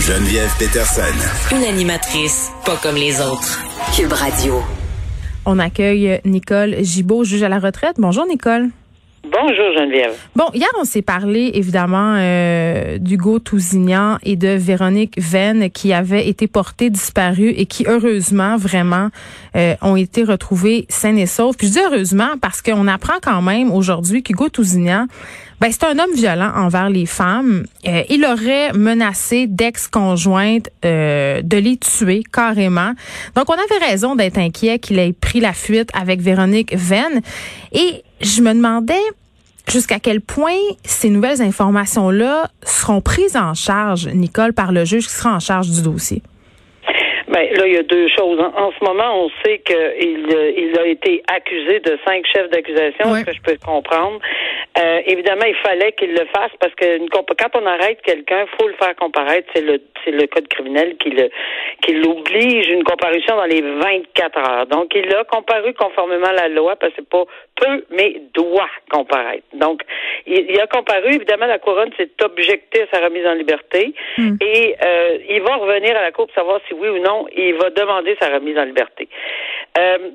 Geneviève Peterson. Une animatrice pas comme les autres. Cube Radio. On accueille Nicole Gibault, juge à la retraite. Bonjour Nicole. Bonjour Geneviève. Bon, hier on s'est parlé évidemment euh, d'Hugo Tousignan et de Véronique Venn qui avaient été portés disparus et qui heureusement vraiment euh, ont été retrouvés sains et saufs. Puis je dis heureusement parce qu'on apprend quand même aujourd'hui qu'Hugo Tousignan ben, c'est un homme violent envers les femmes. Euh, il aurait menacé d'ex-conjointes euh, de les tuer carrément. Donc, on avait raison d'être inquiet qu'il ait pris la fuite avec Véronique Venn. Et je me demandais jusqu'à quel point ces nouvelles informations-là seront prises en charge, Nicole, par le juge qui sera en charge du dossier. Ben, là, il y a deux choses. En, ce moment, on sait qu'il euh, il a été accusé de cinq chefs d'accusation, ce que je peux comprendre. Euh, évidemment, il fallait qu'il le fasse parce que quand on arrête quelqu'un, faut le faire comparaître. C'est le c'est le code criminel qui le qui l'oblige une comparution dans les 24 heures. Donc, il a comparu conformément à la loi parce que c'est pas peut, mais doit comparaître. Donc, il, a comparu. Évidemment, la couronne s'est objectée à sa remise en liberté hmm. et euh, il va revenir à la cour pour savoir si oui ou non il va demander sa remise en liberté. Euh,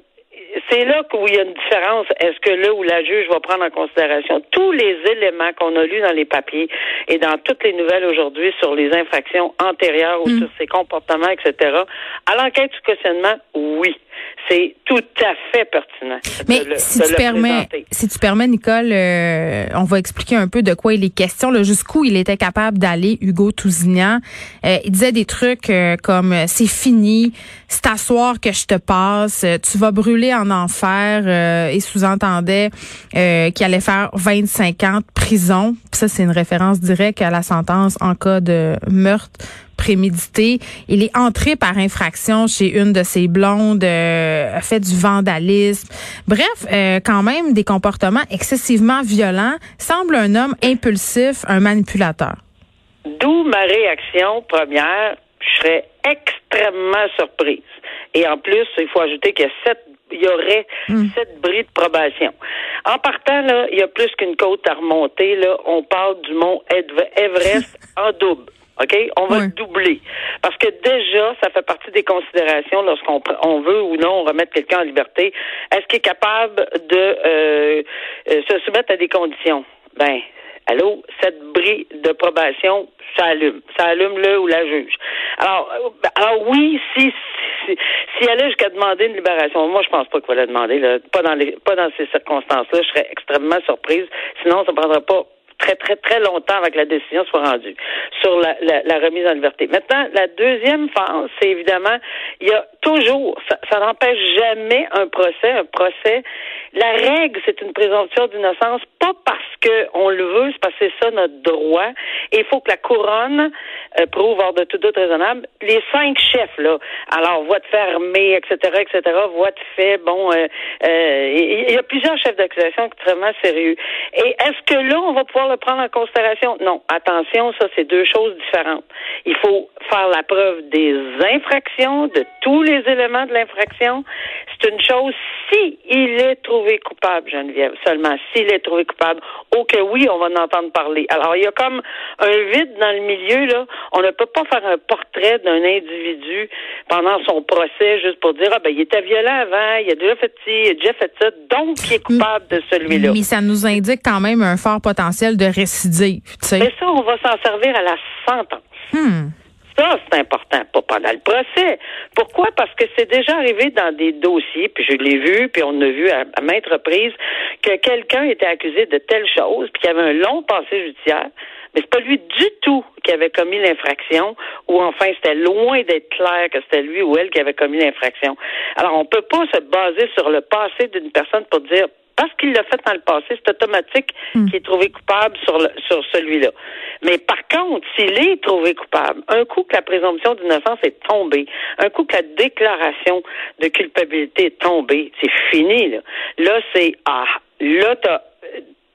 c'est là où il y a une différence. Est-ce que là où la juge va prendre en considération tous les éléments qu'on a lus dans les papiers et dans toutes les nouvelles aujourd'hui sur les infractions antérieures ou hmm. sur ses comportements, etc. À l'enquête du questionnement, oui c'est tout à fait pertinent. Mais si, tu permets, si tu permets, Nicole, euh, on va expliquer un peu de quoi il est question, jusqu'où il était capable d'aller, Hugo Tousignan. Euh, il disait des trucs euh, comme c'est fini, c'est à soir que je te passe, tu vas brûler en enfer et sous-entendait qu'il allait faire 25 ans de prison. Ça, c'est une référence directe à la sentence en cas de meurtre prémédité. Il est entré par infraction chez une de ses blondes, euh, a fait du vandalisme. Bref, euh, quand même des comportements excessivement violents. Semble un homme impulsif, un manipulateur. D'où ma réaction première. Je serais extrêmement surprise. Et en plus, il faut ajouter qu'il y a sept il y aurait hmm. sept bris de probation. En partant, là, il y a plus qu'une côte à remonter. Là. On parle du mont Everest en double. OK? On va le doubler. Parce que déjà, ça fait partie des considérations lorsqu'on on veut ou non remettre quelqu'un en liberté. Est-ce qu'il est capable de euh, euh, se soumettre à des conditions? Ben, allô, cette brille de probation, ça allume. Ça allume le ou la juge. Alors, euh, alors oui, si, si, si elle est jusqu'à demander une libération, moi je pense pas qu'il va la demander, là, pas dans les pas dans ces circonstances-là, je serais extrêmement surprise. Sinon, ça ne prendra pas très, très, très longtemps avec la décision soit rendue sur la, la, remise en liberté. Maintenant, la deuxième phase, c'est évidemment, il y a toujours, ça, ça n'empêche jamais un procès, un procès. La règle, c'est une présomption d'innocence, pas parce qu'on le veut, c'est parce que c'est ça notre droit. Et il faut que la couronne euh, prouve hors de tout doute raisonnable. Les cinq chefs, là, alors voix de fermée, etc., etc., voix de fait, bon, euh, euh, il y a plusieurs chefs d'accusation extrêmement sérieux. Et est-ce que là, on va pouvoir le prendre en considération? Non. Attention, ça, c'est deux choses différentes. Il faut faire la preuve des infractions, de tous les éléments de l'infraction. C'est une chose si il est trouvé coupable, Geneviève, seulement s'il est trouvé coupable. Oh que oui, on va en entendre parler. Alors, il y a comme un vide dans le milieu, là. On ne peut pas faire un portrait d'un individu pendant son procès juste pour dire, ah ben, il était violent avant, il a déjà fait ci, il a déjà fait ça, donc il est coupable de celui-là. Mais ça nous indique quand même un fort potentiel de récidive, tu sais. Mais ça, on va s'en servir à la sentence. Hmm. Ça, c'est important, pas pendant le procès. Pourquoi? Parce que c'est déjà arrivé dans des dossiers, puis je l'ai vu, puis on a vu à, maintes reprises, que quelqu'un était accusé de telle chose, puis qu'il avait un long passé judiciaire, mais c'est pas lui du tout qui avait commis l'infraction, ou enfin c'était loin d'être clair que c'était lui ou elle qui avait commis l'infraction. Alors on peut pas se baser sur le passé d'une personne pour dire parce qu'il l'a fait dans le passé, c'est automatique hmm. qu'il est trouvé coupable sur, sur celui-là. Mais par contre, s'il est trouvé coupable, un coup que la présomption d'innocence est tombée, un coup que la déclaration de culpabilité est tombée, c'est fini. Là, là c'est ah, là t'as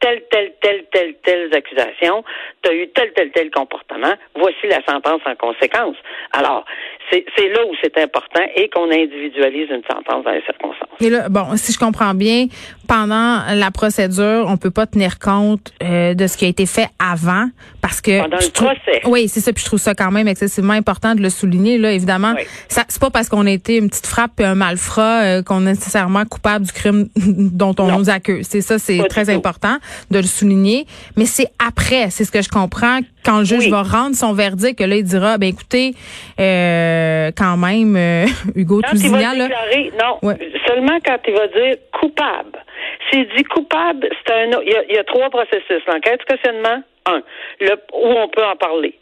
telle, telle, telle, telle, telle accusation, tu as eu tel, tel, tel comportement, voici la sentence en conséquence. Alors, c'est là où c'est important et qu'on individualise une sentence dans les circonstances. Et là, bon, si je comprends bien, pendant la procédure, on peut pas tenir compte euh, de ce qui a été fait avant parce que pendant le procès. Oui, c'est ça. Puis je trouve ça quand même excessivement important de le souligner. Là, évidemment, ça c'est pas parce qu'on a été une petite frappe et un malfrat euh, qu'on est nécessairement coupable du crime dont on nous accuse. C'est ça, c'est très important de le souligner. Mais c'est après, c'est ce que je comprends, quand le juge va rendre son verdict, que là il dira, ben écoutez, euh, quand même, Hugo quand il va déclarer, non, seulement quand il va dire coupable. S'il dit coupable, c'est un il y, a, trois processus. L'enquête questionnement, un, le, où on peut en parler.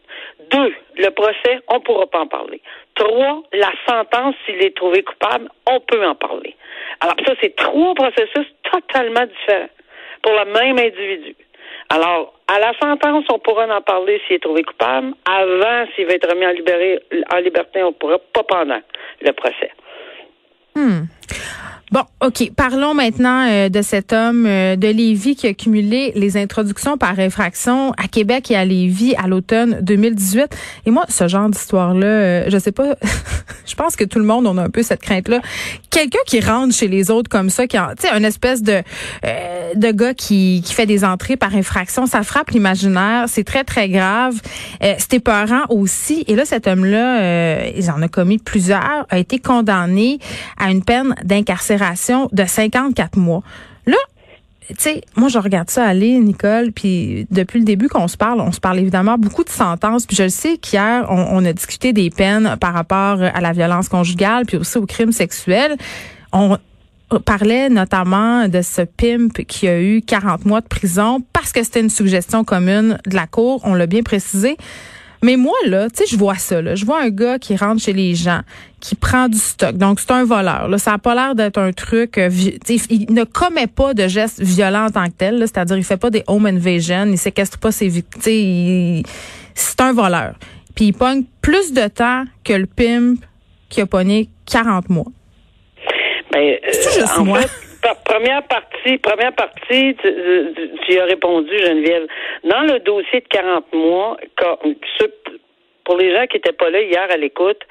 Deux, le procès, on ne pourra pas en parler. Trois, la sentence, s'il est trouvé coupable, on peut en parler. Alors ça, c'est trois processus totalement différents pour le même individu. Alors, à la sentence, on pourra en parler s'il est trouvé coupable. Avant, s'il va être remis en, en liberté, on pourra pas pendant le procès. Hmm. Bon, OK. Parlons maintenant euh, de cet homme euh, de Lévis qui a cumulé les introductions par infraction à Québec et à Lévis à l'automne 2018. Et moi, ce genre d'histoire-là, euh, je sais pas, je pense que tout le monde, on a un peu cette crainte-là. Quelqu'un qui rentre chez les autres comme ça, qui tu sais, un espèce de de gars qui, qui fait des entrées par infraction, ça frappe l'imaginaire. C'est très, très grave. C'était peurant aussi. Et là, cet homme-là, il en a commis plusieurs, a été condamné à une peine d'incarcération de 54 mois. Là, tu sais, moi, je regarde ça aller, Nicole, puis depuis le début qu'on se parle, on se parle évidemment beaucoup de sentences, puis je le sais qu'hier, on, a discuté des peines par rapport à la violence conjugale, puis aussi au crime sexuel. On parlait notamment de ce pimp qui a eu 40 mois de prison parce que c'était une suggestion commune de la Cour, on l'a bien précisé. Mais moi, là, tu sais, je vois ça. Là. Je vois un gars qui rentre chez les gens, qui prend du stock. Donc, c'est un voleur. Là. Ça n'a pas l'air d'être un truc... Euh, il ne commet pas de gestes violents en tant que tel. C'est-à-dire, il fait pas des home invasion. Il séquestre pas ses victimes. C'est un voleur. Puis il pogne plus de temps que le pimp qui a pogné 40 mois. Ben, c'est juste moi? première partie, première partie, tu, as répondu, Geneviève. Dans le dossier de 40 mois, pour les gens qui n'étaient pas là hier à l'écoute,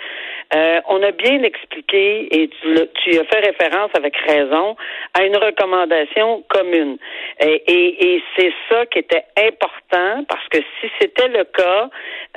euh, on a bien expliqué, et tu, as fait référence avec raison, à une recommandation commune. Et, c'est ça qui était important, parce que si c'était le cas,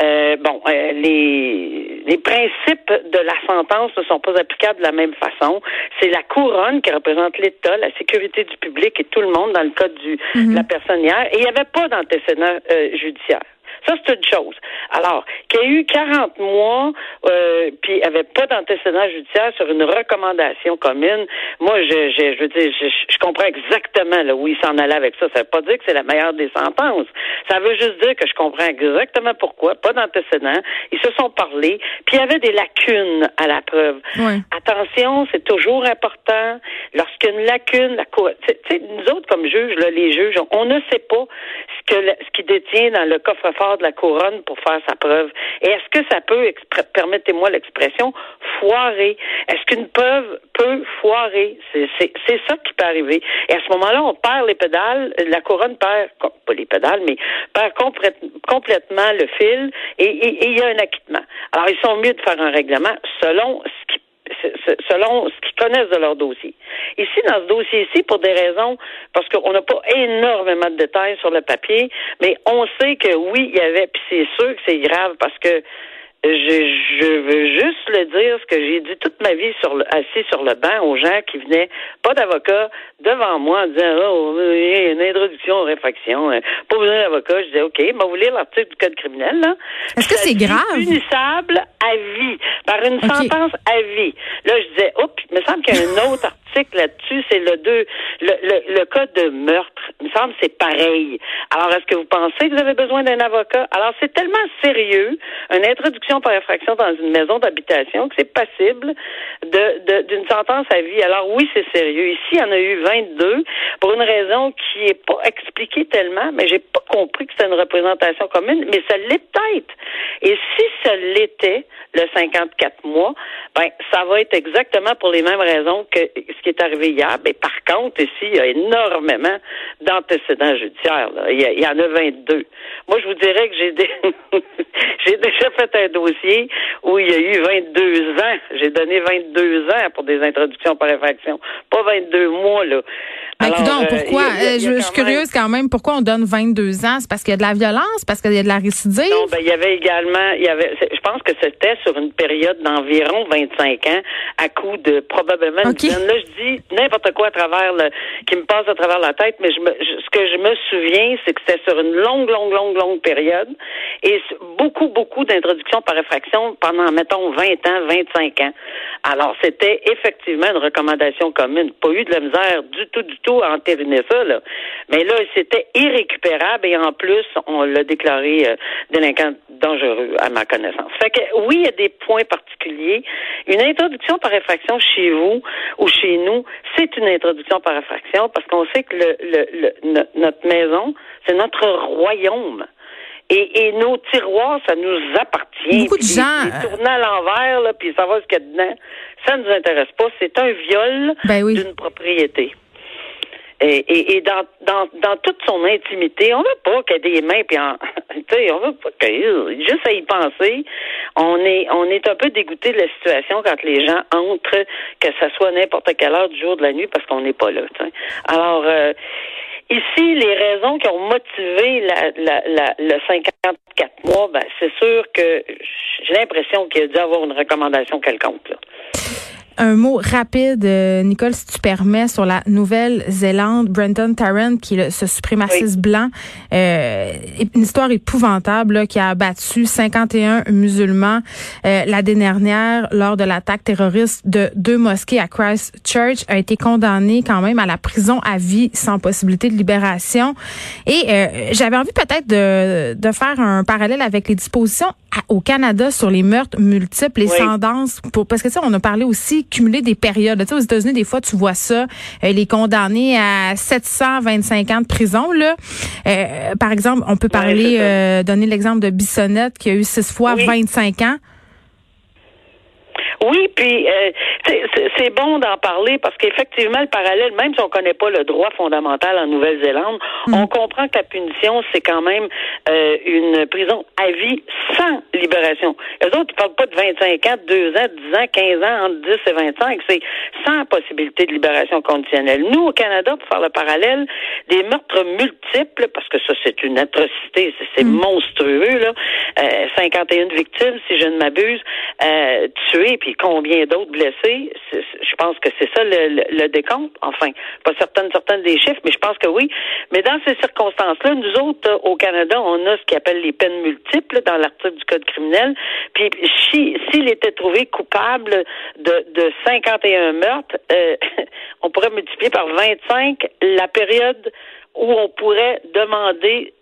euh, bon, euh, les, les principes de la sentence ne sont pas applicables de la même façon. C'est la couronne qui représente l'État, la sécurité du public et tout le monde dans le cas du, de la mhm. personne hier. Et il n'y avait pas d'antécédent judiciaire. Ça, c'est une chose. Alors, qu'il y ait eu 40 mois, euh, puis il n'y avait pas d'antécédent judiciaire sur une recommandation commune, moi, je, je, je veux dire, je, je comprends exactement là, où il s'en allait avec ça. Ça ne veut pas dire que c'est la meilleure des sentences. Ça veut juste dire que je comprends exactement pourquoi, pas d'antécédent. Ils se sont parlé, puis il y avait des lacunes à la preuve. Attention, c'est toujours important. Lorsqu'il y a une lacune, la cour... nous autres, comme juges, là, les juges, on ne sait pas ce, que, ce qui détient dans le coffre-fort de la couronne pour faire sa preuve. Et est-ce que ça peut, permettez-moi l'expression, foirer? Est-ce qu'une preuve peut foirer? C'est ça qui peut arriver. Et à ce moment-là, on perd les pédales, la couronne perd, pas les pédales, mais perd complètement le fil et il y a un acquittement. Alors, ils sont mieux de faire un règlement selon ce qui selon ce qu'ils connaissent de leur dossier. Ici, dans ce dossier-ci, pour des raisons, parce qu'on n'a pas énormément de détails sur le papier, mais on sait que oui, il y avait, puis c'est sûr que c'est grave parce que je, je veux juste le dire, ce que j'ai dit toute ma vie sur le, assis sur le banc aux gens qui venaient, pas d'avocat, devant moi en disant Oh, il y a une introduction aux réfractions. Euh, pas besoin d'avocat. Je disais OK, mais vous lire l'article du Code criminel, là. Est-ce que c'est grave? Punissable à vie, par une sentence à vie. Là, je disais, oups, il me semble qu'il y a un autre là-dessus, c'est le deux, le, cas de meurtre. Il me semble c'est pareil. Alors, est-ce que vous pensez que vous avez besoin d'un avocat? Alors, c'est tellement sérieux, une introduction par infraction dans une maison d'habitation, que c'est passible de, d'une sentence à vie. Alors, oui, c'est sérieux. Ici, il y en a eu 22 pour une raison qui est pas expliquée tellement, mais j'ai pas compris que c'était une représentation commune, mais ça l'est peut-être. Et si ça l'était, le 54 mois, ben, ça va être exactement pour les mêmes raisons que ce qui est arrivé hier. Mais par contre, ici, il y a énormément d'antécédents judiciaires. Il, y en a 22. Moi, je vous dirais que j'ai j'ai déjà fait un dossier où il y a eu 22 ans. J'ai donné 22 ans pour des introductions par infraction. Pas 22 mois, là. Alors, euh, pourquoi? Euh, je, suis curieuse quand même. Pourquoi on donne 22 ans? C'est parce qu'il y a de la violence? Parce qu'il y a de la récidive? Non, ben, il y avait également, il y avait, je pense que c'était sur une période d'environ 25 ans, à coup de probablement une dizaine. Là, je dis n'importe quoi à travers qui me passe à travers la tête, mais je me, ce que je me souviens, c'est que c'était sur une longue, longue, longue, longue période et beaucoup, beaucoup d'introductions par effraction pendant, mettons, 20 ans, 25 ans. Alors, c'était effectivement une recommandation commune. Pas eu de la misère du tout, du tout à entériner ça, là. Mais là, c'était irrécupérable et en plus, on l'a déclaré euh, délinquant dangereux, à ma connaissance. Fait oui, il y a des points particuliers. Une introduction par effraction chez vous ou chez nous, c'est une introduction par effraction parce qu'on sait que le, le, notre maison, c'est notre royaume. Et, et, nos tiroirs, ça nous appartient. Beaucoup de gens. Les, tourner à l'envers, là, puis savoir ce qu'il y a dedans, ça ne nous intéresse pas. C'est un viol ben d'une propriété. Et, et, dans, dans, dans toute son intimité, on veut pas qu'il y ait des mains, puis sais, on veut pas qu'il juste à y penser. On est, on est un peu dégoûté de la situation quand les gens entrent, que ce soit n'importe quelle heure du jour de la nuit, parce qu'on n'est pas là. Alors, euh, Ici, les raisons qui ont motivé la, la, la, le 54 mois, ben, c'est sûr que j'ai l'impression qu'il a dû avoir une recommandation quelconque. Là. Un mot rapide, euh, Nicole, si tu permets, sur la Nouvelle-Zélande, Brenton Tarrant, qui est ce suprémaciste blanc, euh, une histoire épouvantable qui a abattu 51 musulmans euh, l'année dernière lors de l'attaque terroriste de deux mosquées à Christchurch, a été condamné quand même à la prison à vie sans possibilité de libération. Et euh, j'avais envie peut-être de, de faire un parallèle avec les dispositions au Canada sur les meurtres multiples, les sentences, pour, parce que ça, on a parlé aussi cumuler des périodes. Tu sais, aux États-Unis, des fois, tu vois ça, euh, les condamnés à 725 ans de prison. Là, euh, par exemple, on peut parler, euh, donner l'exemple de Bissonnette qui a eu six fois 25 ans. Oui, puis euh, c'est bon d'en parler parce qu'effectivement, le parallèle, même si on connaît pas le droit fondamental en Nouvelle-Zélande, mm. on comprend que la punition, c'est quand même euh, une prison à vie sans libération. Les autres, ils parlent pas de 25 ans, 2 ans, 10 ans, 15 ans, entre 10 et 25. C'est sans possibilité de libération conditionnelle. Nous, au Canada, pour faire le parallèle, des meurtres multiples, parce que ça, c'est une atrocité, c'est mm. monstrueux, là. Euh, 51 victimes, si je ne m'abuse, euh, tuées, puis combien d'autres blessés? Je pense que c'est ça le, décompte. Enfin, pas certaines, certaines des chiffres, mais je pense que oui. Mais dans ces circonstances-là, nous autres, au Canada, on a ce qu'on appelle les peines multiples dans l'article du Code criminel. Puis s'il était trouvé coupable de, de 51 meurtres, euh, on pourrait multiplier par 25 la période où on pourrait demander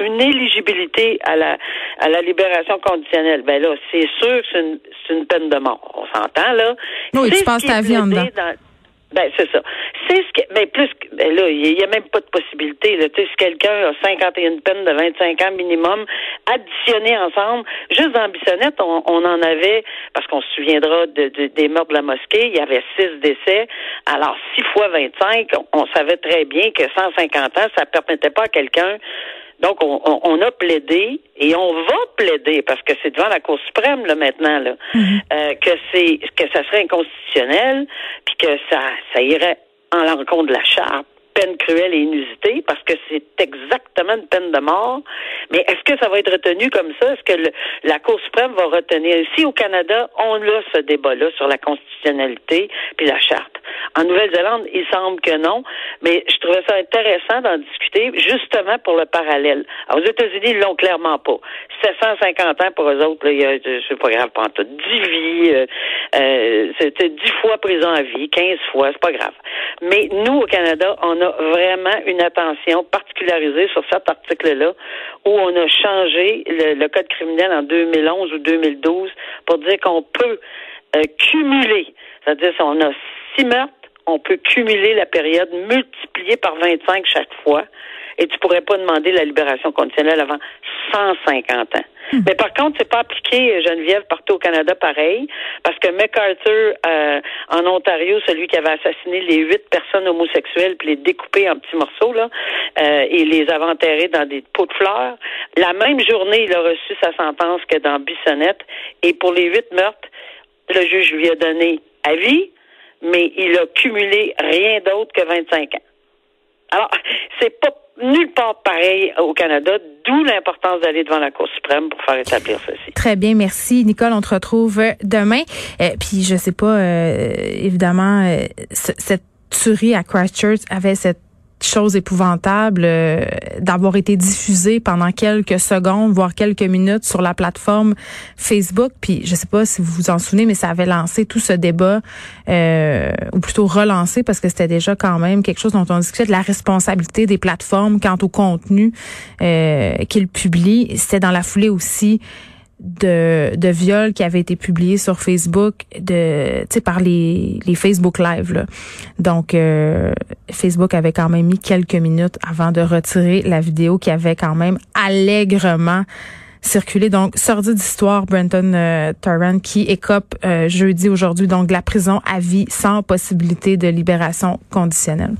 une éligibilité à la à la libération conditionnelle. Ben là, c'est sûr que c'est une, une, peine de mort. On s'entend là. Oui, tu passes ta vie en dedans. Ben, c'est ça. C'est ce que, ben, plus, ben là, il n'y a même pas de possibilité, là. Tu sais, si quelqu'un a 51 peines de 25 ans minimum, additionnées ensemble, juste dans Bissonnette, on, on en avait, parce qu'on se souviendra de, des morts de la mosquée, il y avait six décès. Alors, 6 fois 25, on, savait très bien que 150 ans, ça permettait pas à quelqu'un donc, on, a plaidé et on va plaider parce que c'est devant la Cour suprême là maintenant là mhm. euh, que c'est que ça serait inconstitutionnel puis que ça ça irait en l'encontre de la charte peine cruelle et inusitée parce que c'est exactement une peine de mort. Mais est-ce que ça va être retenu comme ça? Est-ce que la Cour suprême va retenir? Ici, au Canada, on a ce débat-là sur la constitutionnalité puis la charte. En Nouvelle-Zélande, il semble que non, mais je trouvais ça intéressant d'en discuter justement pour le parallèle. Alors, aux États-Unis, ils l'ont clairement pas. 750 ans pour eux autres, c'est pas grave, pas tout. 10 vies, euh, euh, c'était 10 fois prison à vie, 15 fois, c'est pas grave. Mais nous, au Canada, on a vraiment une attention particularisée sur cet article-là où on a changé le, code criminel en 2011 ou 2012 pour dire qu'on peut euh, cumuler, c'est-à-dire si on a six meurtres, on peut cumuler la période multipliée par 25 chaque fois et tu pourrais pas demander la libération conditionnelle avant 150 ans. Hmm. Mais par contre, c'est pas appliqué, Geneviève, partout au Canada pareil, parce que MacArthur, euh, en Ontario, celui qui avait assassiné les huit personnes homosexuelles puis les découpé en petits morceaux, là, euh, et les avait enterrés dans des pots de fleurs, la même journée, il a reçu sa sentence que dans Bissonnette, et pour les huit meurtres, le juge lui a donné avis, mais il a cumulé rien d'autre que 25 ans. Alors, c'est pas nulle part pareil au Canada, d'où l'importance d'aller devant la Cour suprême pour faire établir ceci. Très bien, merci. Nicole, on te retrouve demain. Euh, puis, je sais pas, euh, évidemment, euh, cette tuerie à Christchurch avait cette chose épouvantable euh, d'avoir été diffusé pendant quelques secondes, voire quelques minutes sur la plateforme Facebook. Puis je sais pas si vous vous en souvenez, mais ça avait lancé tout ce débat, euh, ou plutôt relancé parce que c'était déjà quand même quelque chose dont on discutait de la responsabilité des plateformes quant au contenu euh, qu'ils publient. C'était dans la foulée aussi de, de viols qui avaient été publiés sur Facebook de par les, les Facebook Live. Là. Donc euh, Facebook avait quand même mis quelques minutes avant de retirer la vidéo qui avait quand même allègrement circulé. Donc, sortie d'histoire, Brenton euh, Tarrant qui écope euh, jeudi aujourd'hui donc la prison à vie sans possibilité de libération conditionnelle.